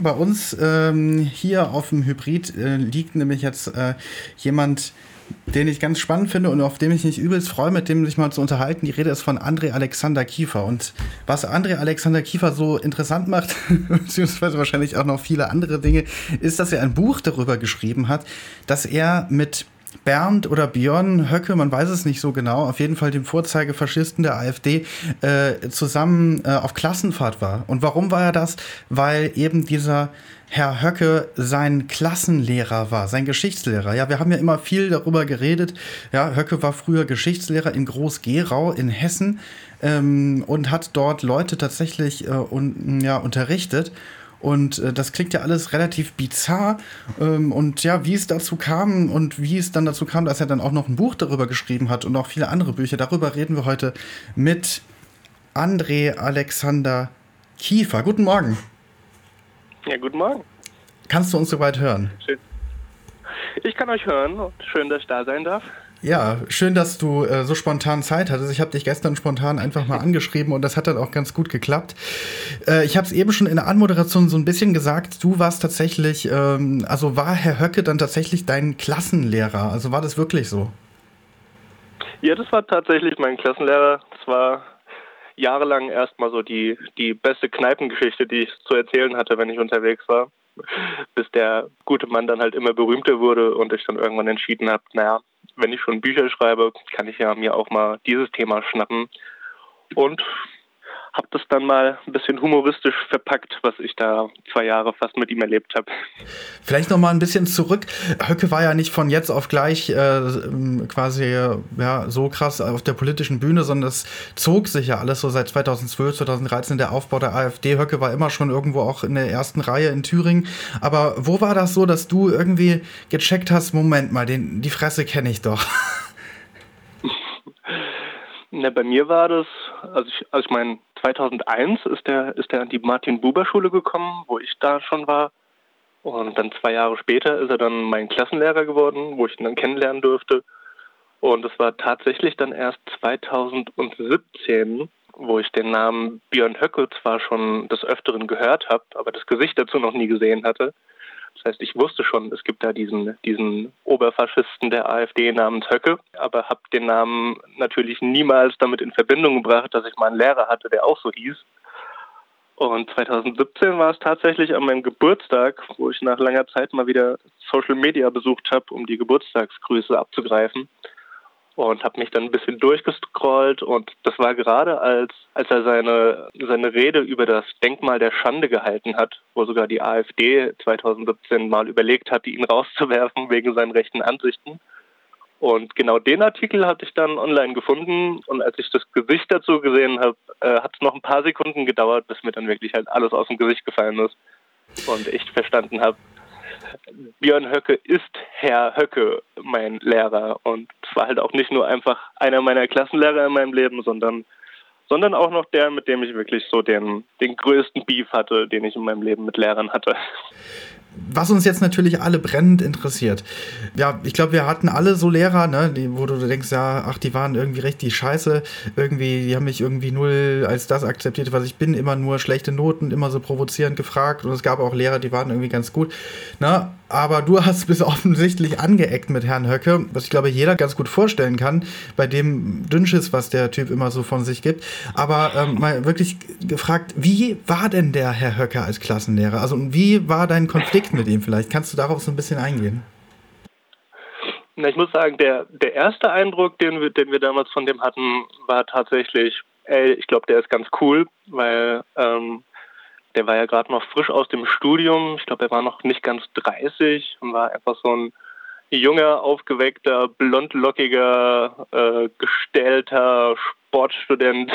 Bei uns ähm, hier auf dem Hybrid äh, liegt nämlich jetzt äh, jemand, den ich ganz spannend finde und auf dem ich mich übelst freue, mit dem sich mal zu unterhalten. Die Rede ist von André Alexander Kiefer. Und was André Alexander Kiefer so interessant macht, beziehungsweise wahrscheinlich auch noch viele andere Dinge, ist, dass er ein Buch darüber geschrieben hat, dass er mit Bernd oder Björn Höcke, man weiß es nicht so genau, auf jeden Fall dem Vorzeigefaschisten der AfD, äh, zusammen äh, auf Klassenfahrt war. Und warum war er das? Weil eben dieser Herr Höcke sein Klassenlehrer war, sein Geschichtslehrer. Ja, wir haben ja immer viel darüber geredet. Ja, Höcke war früher Geschichtslehrer in Groß-Gerau in Hessen ähm, und hat dort Leute tatsächlich äh, un, ja, unterrichtet. Und äh, das klingt ja alles relativ bizarr. Ähm, und ja, wie es dazu kam und wie es dann dazu kam, dass er dann auch noch ein Buch darüber geschrieben hat und auch viele andere Bücher, darüber reden wir heute mit André Alexander Kiefer. Guten Morgen. Ja, guten Morgen. Kannst du uns soweit hören? Schön. Ich kann euch hören und schön, dass ich da sein darf. Ja, schön, dass du äh, so spontan Zeit hattest. Ich habe dich gestern spontan einfach mal angeschrieben und das hat dann auch ganz gut geklappt. Äh, ich habe es eben schon in der Anmoderation so ein bisschen gesagt. Du warst tatsächlich, ähm, also war Herr Höcke dann tatsächlich dein Klassenlehrer? Also war das wirklich so? Ja, das war tatsächlich mein Klassenlehrer. Das war jahrelang erstmal so die, die beste Kneipengeschichte, die ich zu erzählen hatte, wenn ich unterwegs war. Bis der gute Mann dann halt immer berühmter wurde und ich dann irgendwann entschieden habe, naja, wenn ich schon Bücher schreibe, kann ich ja mir auch mal dieses Thema schnappen. Und habe das dann mal ein bisschen humoristisch verpackt, was ich da zwei Jahre fast mit ihm erlebt habe. Vielleicht noch mal ein bisschen zurück. Höcke war ja nicht von jetzt auf gleich äh, quasi ja, so krass auf der politischen Bühne, sondern es zog sich ja alles so seit 2012, 2013 der Aufbau der AfD. Höcke war immer schon irgendwo auch in der ersten Reihe in Thüringen. Aber wo war das so, dass du irgendwie gecheckt hast, Moment mal, den, die Fresse kenne ich doch? Na, bei mir war das, also ich, also ich meine, 2001 ist der, ist der an die Martin-Buber-Schule gekommen, wo ich da schon war. Und dann zwei Jahre später ist er dann mein Klassenlehrer geworden, wo ich ihn dann kennenlernen durfte. Und es war tatsächlich dann erst 2017, wo ich den Namen Björn Höcke zwar schon des Öfteren gehört habe, aber das Gesicht dazu noch nie gesehen hatte. Das heißt, ich wusste schon, es gibt da diesen, diesen Oberfaschisten der AfD namens Höcke, aber habe den Namen natürlich niemals damit in Verbindung gebracht, dass ich mal einen Lehrer hatte, der auch so hieß. Und 2017 war es tatsächlich an meinem Geburtstag, wo ich nach langer Zeit mal wieder Social Media besucht habe, um die Geburtstagsgrüße abzugreifen und habe mich dann ein bisschen durchgescrollt und das war gerade als als er seine seine Rede über das Denkmal der Schande gehalten hat, wo sogar die AfD 2017 mal überlegt hatte, ihn rauszuwerfen wegen seinen rechten Ansichten. Und genau den Artikel hatte ich dann online gefunden und als ich das Gesicht dazu gesehen habe, äh, hat es noch ein paar Sekunden gedauert, bis mir dann wirklich halt alles aus dem Gesicht gefallen ist und ich verstanden habe, Björn Höcke ist Herr Höcke, mein Lehrer. Und es war halt auch nicht nur einfach einer meiner Klassenlehrer in meinem Leben, sondern, sondern auch noch der, mit dem ich wirklich so den, den größten Beef hatte, den ich in meinem Leben mit Lehrern hatte was uns jetzt natürlich alle brennend interessiert. Ja, ich glaube, wir hatten alle so Lehrer, ne, die, wo du denkst, ja, ach, die waren irgendwie richtig scheiße, irgendwie, die haben mich irgendwie null als das akzeptiert, was ich bin, immer nur schlechte Noten, immer so provozierend gefragt und es gab auch Lehrer, die waren irgendwie ganz gut. Ne? Aber du hast bis offensichtlich angeeckt mit Herrn Höcke, was ich glaube, jeder ganz gut vorstellen kann, bei dem Dünnschiss, was der Typ immer so von sich gibt. Aber ähm, mal wirklich gefragt, wie war denn der Herr Höcke als Klassenlehrer? Also wie war dein Konflikt mit ihm vielleicht? Kannst du darauf so ein bisschen eingehen? Na, ich muss sagen, der, der erste Eindruck, den wir, den wir damals von dem hatten, war tatsächlich, ey, ich glaube, der ist ganz cool, weil ähm, der war ja gerade noch frisch aus dem Studium. Ich glaube, er war noch nicht ganz 30 und war einfach so ein junger, aufgeweckter, blondlockiger, äh, gestellter Sportstudent.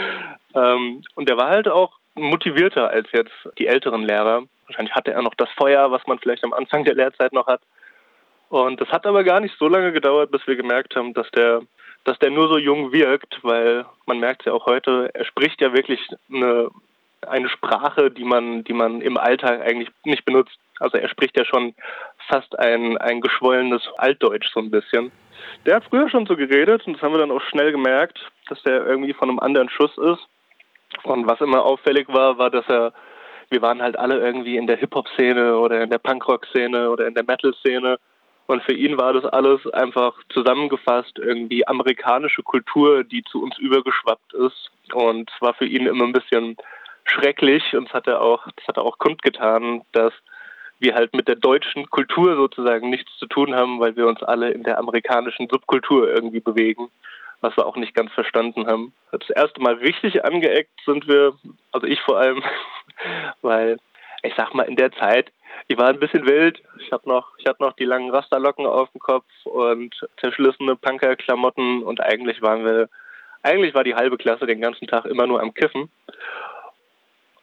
ähm, und der war halt auch motivierter als jetzt die älteren Lehrer. Wahrscheinlich hatte er noch das Feuer, was man vielleicht am Anfang der Lehrzeit noch hat. Und das hat aber gar nicht so lange gedauert, bis wir gemerkt haben, dass der, dass der nur so jung wirkt, weil man merkt ja auch heute, er spricht ja wirklich eine eine Sprache, die man, die man im Alltag eigentlich nicht benutzt. Also er spricht ja schon fast ein, ein geschwollenes Altdeutsch so ein bisschen. Der hat früher schon so geredet und das haben wir dann auch schnell gemerkt, dass der irgendwie von einem anderen Schuss ist. Und was immer auffällig war, war, dass er wir waren halt alle irgendwie in der Hip-Hop-Szene oder in der Punkrock-Szene oder in der Metal-Szene. Und für ihn war das alles einfach zusammengefasst, irgendwie amerikanische Kultur, die zu uns übergeschwappt ist. Und es war für ihn immer ein bisschen schrecklich und es hat er auch, das hat er auch kundgetan, dass wir halt mit der deutschen Kultur sozusagen nichts zu tun haben, weil wir uns alle in der amerikanischen Subkultur irgendwie bewegen, was wir auch nicht ganz verstanden haben. Das erste Mal richtig angeeckt sind wir, also ich vor allem, weil ich sag mal in der Zeit, ich war ein bisschen wild. Ich habe noch, ich hatte noch die langen Rasterlocken auf dem Kopf und zerschlissene Punkerklamotten und eigentlich waren wir, eigentlich war die halbe Klasse den ganzen Tag immer nur am Kiffen.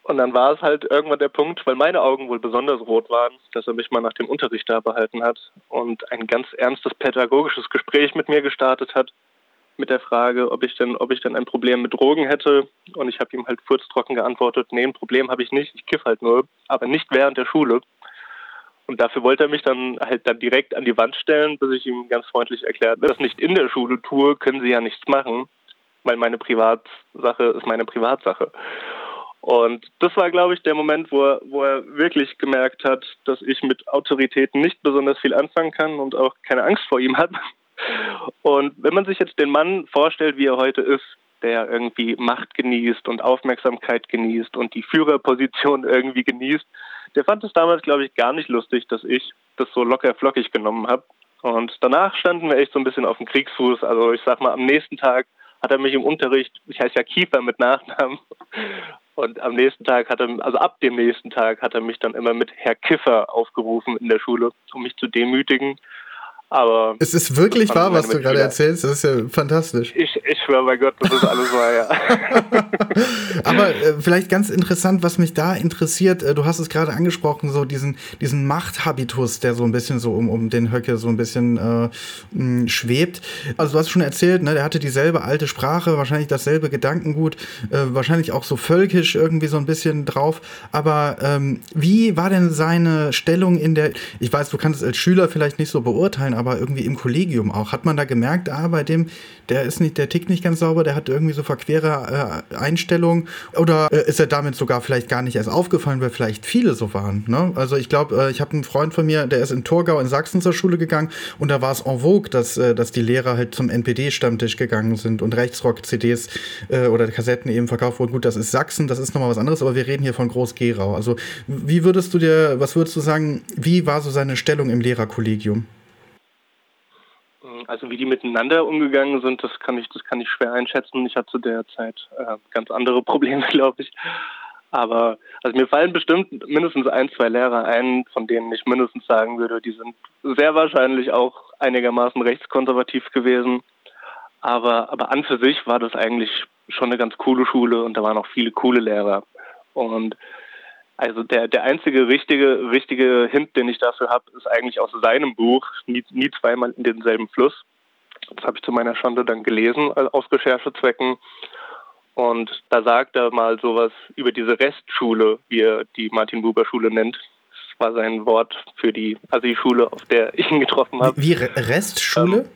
Und dann war es halt irgendwann der Punkt, weil meine Augen wohl besonders rot waren, dass er mich mal nach dem Unterricht da behalten hat und ein ganz ernstes pädagogisches Gespräch mit mir gestartet hat mit der Frage, ob ich denn, ob ich denn ein Problem mit Drogen hätte. Und ich habe ihm halt furztrocken geantwortet, nee, ein Problem habe ich nicht, ich kiff halt nur, aber nicht während der Schule. Und dafür wollte er mich dann halt dann direkt an die Wand stellen, bis ich ihm ganz freundlich erklärt, das nicht in der Schule tue, können sie ja nichts machen, weil meine Privatsache ist meine Privatsache. Und das war, glaube ich, der Moment, wo er, wo er wirklich gemerkt hat, dass ich mit Autoritäten nicht besonders viel anfangen kann und auch keine Angst vor ihm hat. Und wenn man sich jetzt den Mann vorstellt, wie er heute ist, der irgendwie Macht genießt und Aufmerksamkeit genießt und die Führerposition irgendwie genießt, der fand es damals, glaube ich, gar nicht lustig, dass ich das so locker flockig genommen habe. Und danach standen wir echt so ein bisschen auf dem Kriegsfuß. Also ich sag mal, am nächsten Tag hat er mich im Unterricht, ich heiße ja Kiefer mit Nachnamen, und am nächsten Tag hat er, also ab dem nächsten Tag hat er mich dann immer mit Herr Kiffer aufgerufen in der Schule, um mich zu demütigen. Aber es ist wirklich wahr, was du gerade erzählst. Das ist ja fantastisch. Ich, ich schwöre bei Gott, das ist alles wahr, ja. Aber äh, vielleicht ganz interessant, was mich da interessiert, äh, du hast es gerade angesprochen, so diesen, diesen Machthabitus, der so ein bisschen so um, um den Höcke so ein bisschen äh, mh, schwebt. Also du hast schon erzählt, ne, der hatte dieselbe alte Sprache, wahrscheinlich dasselbe Gedankengut, äh, wahrscheinlich auch so völkisch irgendwie so ein bisschen drauf. Aber ähm, wie war denn seine Stellung in der, ich weiß, du kannst es als Schüler vielleicht nicht so beurteilen, aber irgendwie im Kollegium auch. Hat man da gemerkt, ah, bei dem, der ist nicht, der tickt nicht ganz sauber, der hat irgendwie so verquere äh, Einstellungen oder äh, ist er damit sogar vielleicht gar nicht erst aufgefallen, weil vielleicht viele so waren. Ne? Also ich glaube, äh, ich habe einen Freund von mir, der ist in Torgau in Sachsen zur Schule gegangen und da war es en vogue, dass, äh, dass die Lehrer halt zum NPD-Stammtisch gegangen sind und Rechtsrock-CDs äh, oder Kassetten eben verkauft wurden. Gut, das ist Sachsen, das ist nochmal was anderes, aber wir reden hier von Groß-Gerau. Also wie würdest du dir, was würdest du sagen, wie war so seine Stellung im Lehrerkollegium? Also wie die miteinander umgegangen sind, das kann ich, das kann ich schwer einschätzen. Ich hatte zu der Zeit äh, ganz andere Probleme, glaube ich. Aber also mir fallen bestimmt mindestens ein, zwei Lehrer ein, von denen ich mindestens sagen würde, die sind sehr wahrscheinlich auch einigermaßen rechtskonservativ gewesen. Aber, aber an für sich war das eigentlich schon eine ganz coole Schule und da waren auch viele coole Lehrer. Und also der, der einzige richtige, richtige Hint, den ich dafür habe, ist eigentlich aus seinem Buch, nie, nie zweimal in denselben Fluss. Das habe ich zu meiner Schande dann gelesen, äh, aus Recherchezwecken. Und da sagt er mal sowas über diese Restschule, wie er die Martin-Buber-Schule nennt. Das war sein Wort für die Assi-Schule, auf der ich ihn getroffen habe. Wie Restschule? Ähm,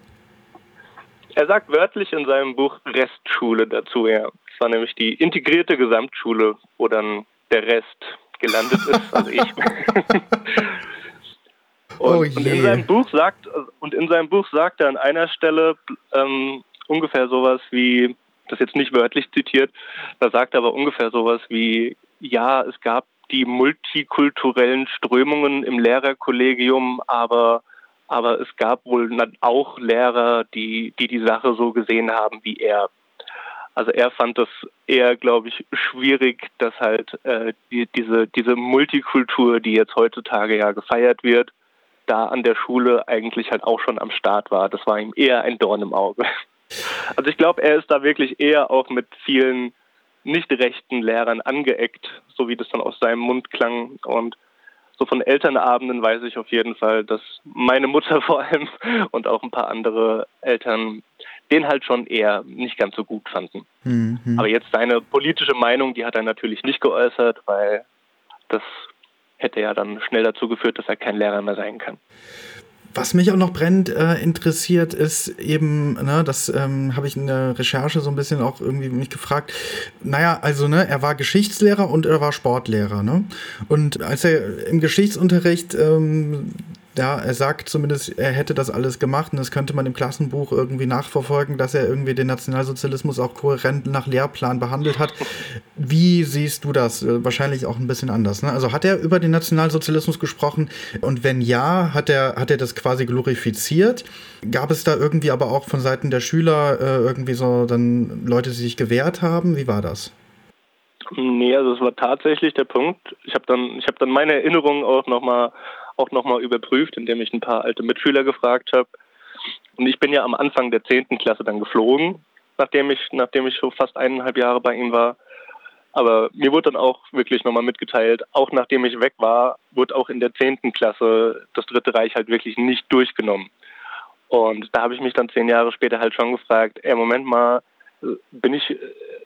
er sagt wörtlich in seinem Buch Restschule dazu, ja. Das war nämlich die integrierte Gesamtschule, wo dann der Rest gelandet ist, also ich. und, oh und, in seinem Buch sagt und in seinem Buch sagt er an einer Stelle ähm, ungefähr sowas wie, das jetzt nicht wörtlich zitiert, da sagt er aber ungefähr sowas wie, ja, es gab die multikulturellen Strömungen im Lehrerkollegium, aber aber es gab wohl auch Lehrer, die, die die Sache so gesehen haben wie er. Also er fand das eher, glaube ich, schwierig, dass halt äh, die, diese, diese Multikultur, die jetzt heutzutage ja gefeiert wird, da an der Schule eigentlich halt auch schon am Start war. Das war ihm eher ein Dorn im Auge. Also ich glaube, er ist da wirklich eher auch mit vielen nicht rechten Lehrern angeeckt, so wie das dann aus seinem Mund klang. Und so von Elternabenden weiß ich auf jeden Fall, dass meine Mutter vor allem und auch ein paar andere Eltern den halt schon eher nicht ganz so gut fanden. Mhm. Aber jetzt seine politische Meinung, die hat er natürlich nicht geäußert, weil das hätte ja dann schnell dazu geführt, dass er kein Lehrer mehr sein kann. Was mich auch noch brennend äh, interessiert, ist eben, ne, das ähm, habe ich in der Recherche so ein bisschen auch irgendwie mich gefragt. Naja, also, ne, er war Geschichtslehrer und er war Sportlehrer, ne? Und als er im Geschichtsunterricht ähm, ja, er sagt zumindest, er hätte das alles gemacht und das könnte man im Klassenbuch irgendwie nachverfolgen, dass er irgendwie den Nationalsozialismus auch kohärent nach Lehrplan behandelt hat. Wie siehst du das? Äh, wahrscheinlich auch ein bisschen anders. Ne? Also hat er über den Nationalsozialismus gesprochen und wenn ja, hat er, hat er das quasi glorifiziert? Gab es da irgendwie aber auch von Seiten der Schüler äh, irgendwie so dann Leute, die sich gewehrt haben? Wie war das? Nee, also es war tatsächlich der Punkt. Ich habe dann, ich habe dann meine Erinnerungen auch nochmal auch nochmal überprüft, indem ich ein paar alte Mitschüler gefragt habe. Und ich bin ja am Anfang der 10. Klasse dann geflogen, nachdem ich, nachdem ich so fast eineinhalb Jahre bei ihm war. Aber mir wurde dann auch wirklich nochmal mitgeteilt, auch nachdem ich weg war, wurde auch in der 10. Klasse das Dritte Reich halt wirklich nicht durchgenommen. Und da habe ich mich dann zehn Jahre später halt schon gefragt, ey, Moment mal, bin ich,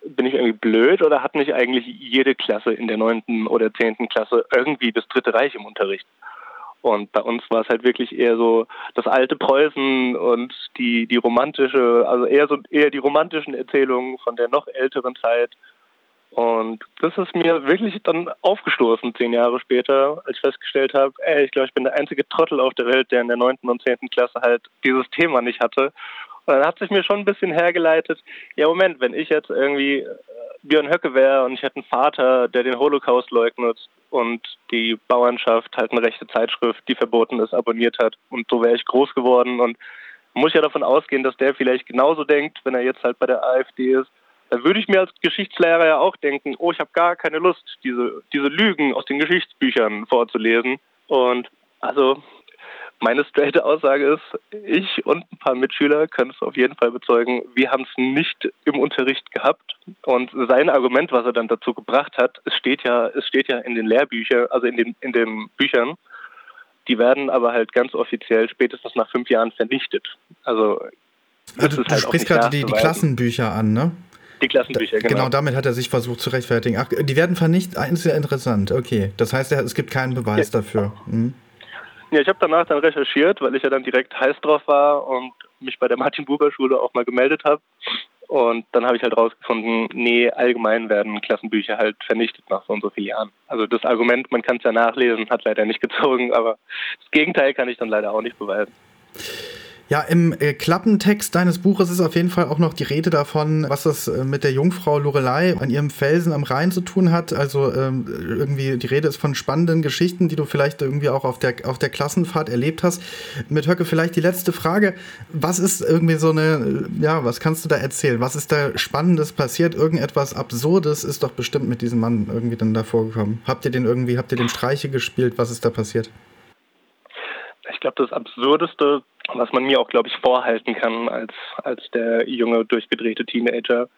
bin ich irgendwie blöd oder hat nicht eigentlich jede Klasse in der neunten oder zehnten Klasse irgendwie das Dritte Reich im Unterricht? Und bei uns war es halt wirklich eher so das alte Preußen und die, die romantische, also eher so eher die romantischen Erzählungen von der noch älteren Zeit. Und das ist mir wirklich dann aufgestoßen, zehn Jahre später, als ich festgestellt habe, ey, ich glaube, ich bin der einzige Trottel auf der Welt, der in der neunten und zehnten Klasse halt dieses Thema nicht hatte. Und dann hat sich mir schon ein bisschen hergeleitet, ja Moment, wenn ich jetzt irgendwie Björn Höcke wäre und ich hätte einen Vater, der den Holocaust leugnet und die Bauernschaft halt eine rechte Zeitschrift, die verboten ist, abonniert hat. Und so wäre ich groß geworden und muss ja davon ausgehen, dass der vielleicht genauso denkt, wenn er jetzt halt bei der AfD ist. Da würde ich mir als Geschichtslehrer ja auch denken, oh, ich habe gar keine Lust, diese, diese Lügen aus den Geschichtsbüchern vorzulesen. Und also meine straighte Aussage ist, ich und ein paar Mitschüler können es auf jeden Fall bezeugen, wir haben es nicht im Unterricht gehabt. Und sein Argument, was er dann dazu gebracht hat, es steht ja, es steht ja in den Lehrbüchern, also in den, in den Büchern, die werden aber halt ganz offiziell spätestens nach fünf Jahren vernichtet. Also, also du halt sprichst gerade die, die Klassenbücher an, ne? Die Klassenbücher, genau. Genau, damit hat er sich versucht zu rechtfertigen. Ach, die werden vernichtet, eins sehr interessant, okay. Das heißt, es gibt keinen Beweis ja. dafür. Mhm. Ja, ich habe danach dann recherchiert, weil ich ja dann direkt heiß drauf war und mich bei der Martin-Buber-Schule auch mal gemeldet habe. Und dann habe ich halt rausgefunden, nee, allgemein werden Klassenbücher halt vernichtet nach so und so vielen Jahren. Also das Argument, man kann es ja nachlesen, hat leider nicht gezogen, aber das Gegenteil kann ich dann leider auch nicht beweisen. Ja, im äh, Klappentext deines Buches ist auf jeden Fall auch noch die Rede davon, was das äh, mit der Jungfrau Lorelei an ihrem Felsen am Rhein zu tun hat. Also ähm, irgendwie die Rede ist von spannenden Geschichten, die du vielleicht irgendwie auch auf der, auf der Klassenfahrt erlebt hast. Mit Höcke vielleicht die letzte Frage. Was ist irgendwie so eine, ja, was kannst du da erzählen? Was ist da Spannendes passiert? Irgendetwas Absurdes ist doch bestimmt mit diesem Mann irgendwie dann da vorgekommen. Habt ihr den irgendwie, habt ihr den Streiche gespielt? Was ist da passiert? Ich glaube, das Absurdeste was man mir auch, glaube ich, vorhalten kann als, als der junge, durchgedrehte Teenager,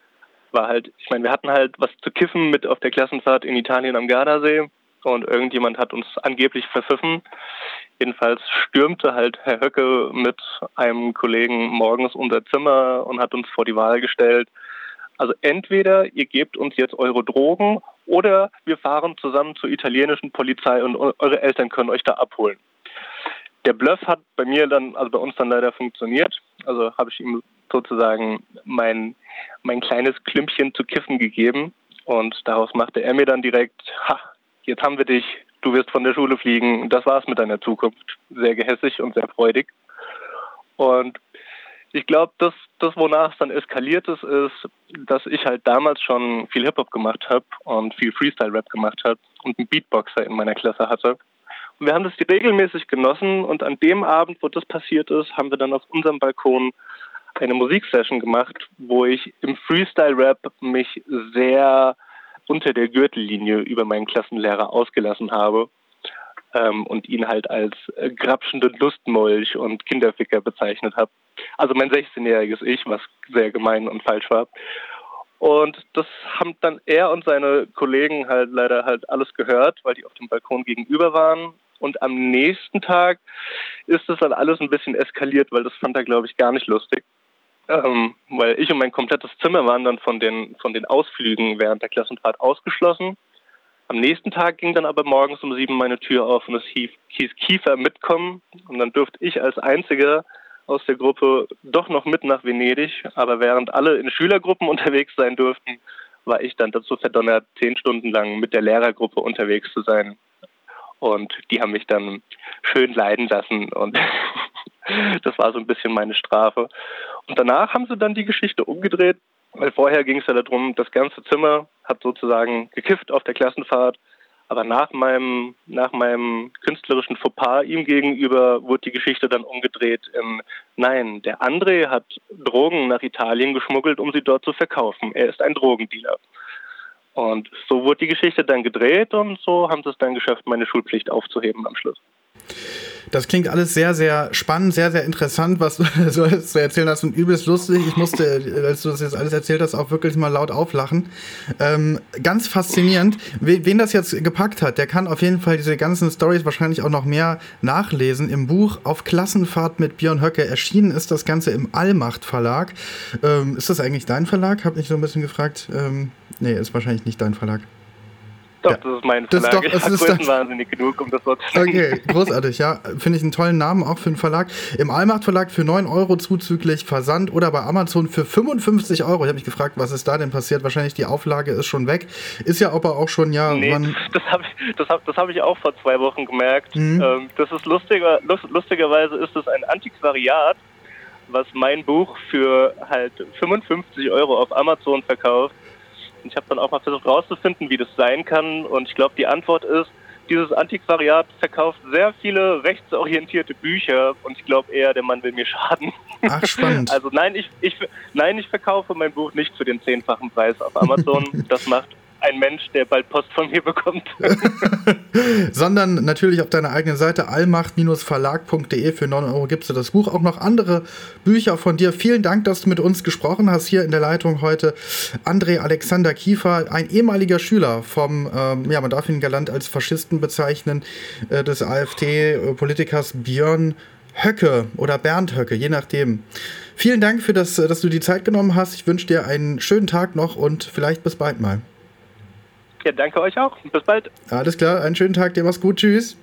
war halt, ich meine, wir hatten halt was zu kiffen mit auf der Klassenfahrt in Italien am Gardasee und irgendjemand hat uns angeblich verpfiffen. Jedenfalls stürmte halt Herr Höcke mit einem Kollegen morgens unser Zimmer und hat uns vor die Wahl gestellt. Also entweder ihr gebt uns jetzt eure Drogen oder wir fahren zusammen zur italienischen Polizei und eure Eltern können euch da abholen der Bluff hat bei mir dann, also bei uns dann leider funktioniert. Also habe ich ihm sozusagen mein, mein kleines Klümpchen zu kiffen gegeben und daraus machte er mir dann direkt, ha, jetzt haben wir dich, du wirst von der Schule fliegen, das war's mit deiner Zukunft. Sehr gehässig und sehr freudig. Und ich glaube, das, das, wonach es dann eskaliert ist, ist, dass ich halt damals schon viel Hip-Hop gemacht habe und viel Freestyle-Rap gemacht habe und einen Beatboxer in meiner Klasse hatte. Wir haben das regelmäßig genossen und an dem Abend, wo das passiert ist, haben wir dann auf unserem Balkon eine Musiksession gemacht, wo ich im Freestyle-Rap mich sehr unter der Gürtellinie über meinen Klassenlehrer ausgelassen habe ähm, und ihn halt als äh, grapschenden Lustmolch und Kinderficker bezeichnet habe. Also mein 16-jähriges Ich, was sehr gemein und falsch war. Und das haben dann er und seine Kollegen halt leider halt alles gehört, weil die auf dem Balkon gegenüber waren und am nächsten Tag ist es dann alles ein bisschen eskaliert, weil das fand er, glaube ich, gar nicht lustig. Ähm, weil ich und mein komplettes Zimmer waren dann von den, von den Ausflügen während der Klassenfahrt ausgeschlossen. Am nächsten Tag ging dann aber morgens um sieben meine Tür auf und es hieß Kiefer mitkommen. Und dann durfte ich als Einziger aus der Gruppe doch noch mit nach Venedig. Aber während alle in Schülergruppen unterwegs sein durften, war ich dann dazu verdonnert, zehn Stunden lang mit der Lehrergruppe unterwegs zu sein. Und die haben mich dann schön leiden lassen und das war so ein bisschen meine Strafe. Und danach haben sie dann die Geschichte umgedreht, weil vorher ging es ja darum, das ganze Zimmer hat sozusagen gekifft auf der Klassenfahrt. Aber nach meinem, nach meinem künstlerischen Fauxpas ihm gegenüber wurde die Geschichte dann umgedreht in, nein, der André hat Drogen nach Italien geschmuggelt, um sie dort zu verkaufen. Er ist ein Drogendealer. Und so wurde die Geschichte dann gedreht und so haben sie es dann geschafft, meine Schulpflicht aufzuheben am Schluss. Das klingt alles sehr, sehr spannend, sehr, sehr interessant, was du so zu erzählen hast und übelst lustig. Ich musste, als du das jetzt alles erzählt hast, auch wirklich mal laut auflachen. Ähm, ganz faszinierend. Wen das jetzt gepackt hat, der kann auf jeden Fall diese ganzen Stories wahrscheinlich auch noch mehr nachlesen im Buch Auf Klassenfahrt mit Björn Höcke. Erschienen ist das Ganze im Allmacht Verlag. Ähm, ist das eigentlich dein Verlag? Hab mich so ein bisschen gefragt. Ähm, nee, ist wahrscheinlich nicht dein Verlag. Doch, ja. das ist mein Verlag. Das ist doch, es ist wahnsinnig genug, um das so zu sagen. Okay, großartig, ja. Finde ich einen tollen Namen auch für einen Verlag. Im Allmacht Verlag für 9 Euro zuzüglich Versand oder bei Amazon für 55 Euro. Ich habe mich gefragt, was ist da denn passiert? Wahrscheinlich die Auflage ist schon weg. Ist ja aber auch schon, ja. Nee, das, das habe ich, das hab, das hab ich auch vor zwei Wochen gemerkt. Mhm. Ähm, das ist lustiger, lustigerweise ist es ein Antiquariat, was mein Buch für halt 55 Euro auf Amazon verkauft. Ich habe dann auch mal versucht herauszufinden, wie das sein kann. Und ich glaube, die Antwort ist, dieses Antiquariat verkauft sehr viele rechtsorientierte Bücher und ich glaube eher, der Mann will mir schaden. Ach, spannend. Also nein, ich, ich, nein, ich verkaufe mein Buch nicht für den zehnfachen Preis auf Amazon. Das macht ein Mensch, der bald Post von mir bekommt. Sondern natürlich auf deiner eigenen Seite allmacht-verlag.de für 9 Euro gibst du das Buch. Auch noch andere Bücher von dir. Vielen Dank, dass du mit uns gesprochen hast. Hier in der Leitung heute André Alexander Kiefer, ein ehemaliger Schüler vom, ähm, ja, man darf ihn galant als Faschisten bezeichnen, äh, des AfD-Politikers Björn Höcke oder Bernd Höcke, je nachdem. Vielen Dank für das, dass du die Zeit genommen hast. Ich wünsche dir einen schönen Tag noch und vielleicht bis bald mal. Ja, danke euch auch. Bis bald. Alles klar, einen schönen Tag, dir mach's gut. Tschüss.